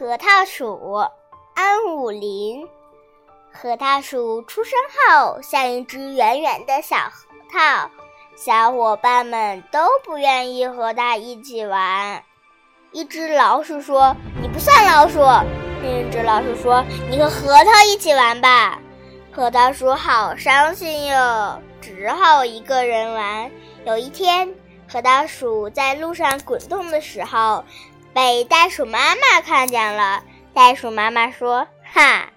核桃鼠安武林。核桃鼠出生后像一只圆圆的小核桃，小伙伴们都不愿意和它一起玩。一只老鼠说：“你不算老鼠。”另一只老鼠说：“你和核桃一起玩吧。”核桃鼠好伤心哟，只好一个人玩。有一天，核桃鼠在路上滚动的时候。被袋鼠妈妈看见了，袋鼠妈妈说：“哈，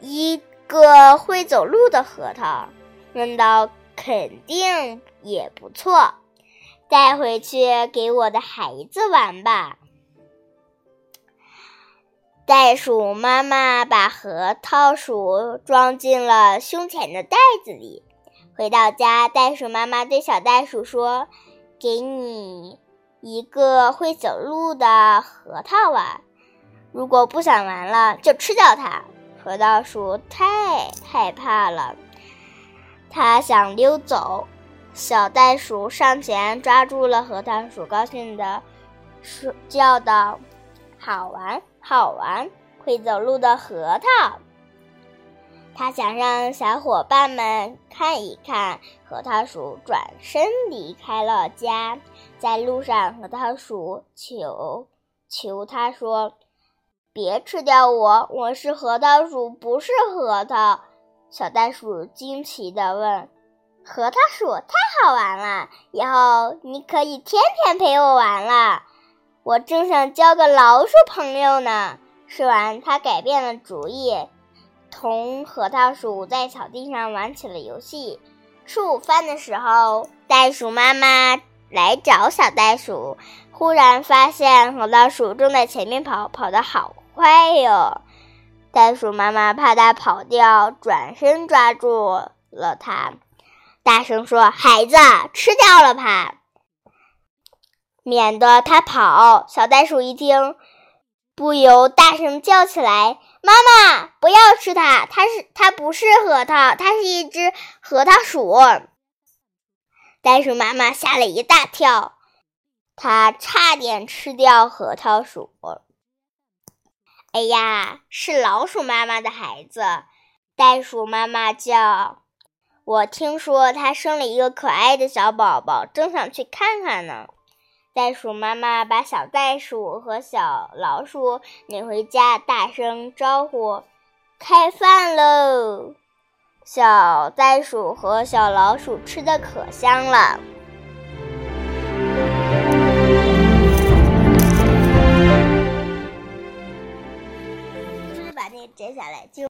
一个会走路的核桃，扔到肯定也不错，带回去给我的孩子玩吧。”袋鼠妈妈把核桃鼠装进了胸前的袋子里。回到家，袋鼠妈妈对小袋鼠说：“给你。”一个会走路的核桃玩，如果不想玩了，就吃掉它。核桃鼠太害怕了，它想溜走。小袋鼠上前抓住了核桃鼠，高兴地说：“叫道，好玩，好玩，会走路的核桃。”他想让小伙伴们看一看，核桃鼠转身离开了家。在路上，核桃鼠求求他说：“别吃掉我，我是核桃鼠，不是核桃。”小袋鼠惊奇地问：“核桃鼠太好玩了，以后你可以天天陪我玩了。我正想交个老鼠朋友呢。”说完，他改变了主意。同核桃鼠在草地上玩起了游戏。吃午饭的时候，袋鼠妈妈来找小袋鼠，忽然发现核桃鼠正在前面跑，跑得好快哟！袋鼠妈妈怕它跑掉，转身抓住了它，大声说：“孩子，吃掉了它，免得它跑。”小袋鼠一听，不由大声叫起来。妈妈，不要吃它！它是它不是核桃，它是一只核桃鼠。袋鼠妈妈吓了一大跳，它差点吃掉核桃鼠。哎呀，是老鼠妈妈的孩子！袋鼠妈妈叫，我听说它生了一个可爱的小宝宝，正想去看看呢。袋鼠妈妈把小袋鼠和小老鼠领回家，大声招呼：“开饭喽！”小袋鼠和小老鼠吃的可香了。就是把那个摘下来就。